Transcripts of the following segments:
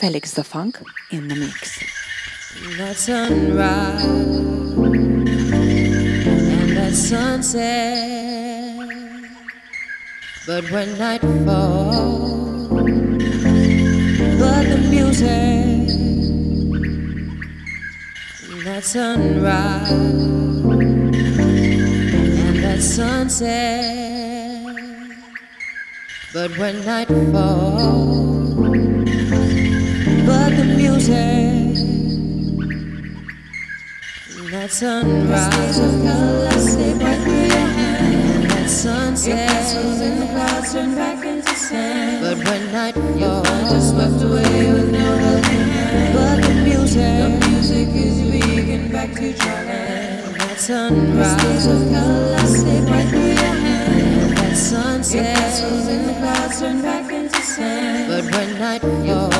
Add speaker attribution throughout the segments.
Speaker 1: Felix Da Funk in the mix.
Speaker 2: That sunrise and that sunset, but when night falls, but the music, that sunrise and that sunset, but when night falls, music that sunrise of color slip right through your hand. That sunset castles in the clouds turn back into sand. But when night falls, just swept away with no helping. But the music, the music is vegan back to Thailand. That sunrise of color your clouds back with back your hand. That sunset castles in the clouds turn back into sand. But when night falls,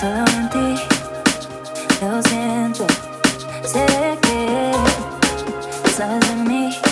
Speaker 2: solo en ti.
Speaker 3: Lo siento, sabes
Speaker 4: de mí.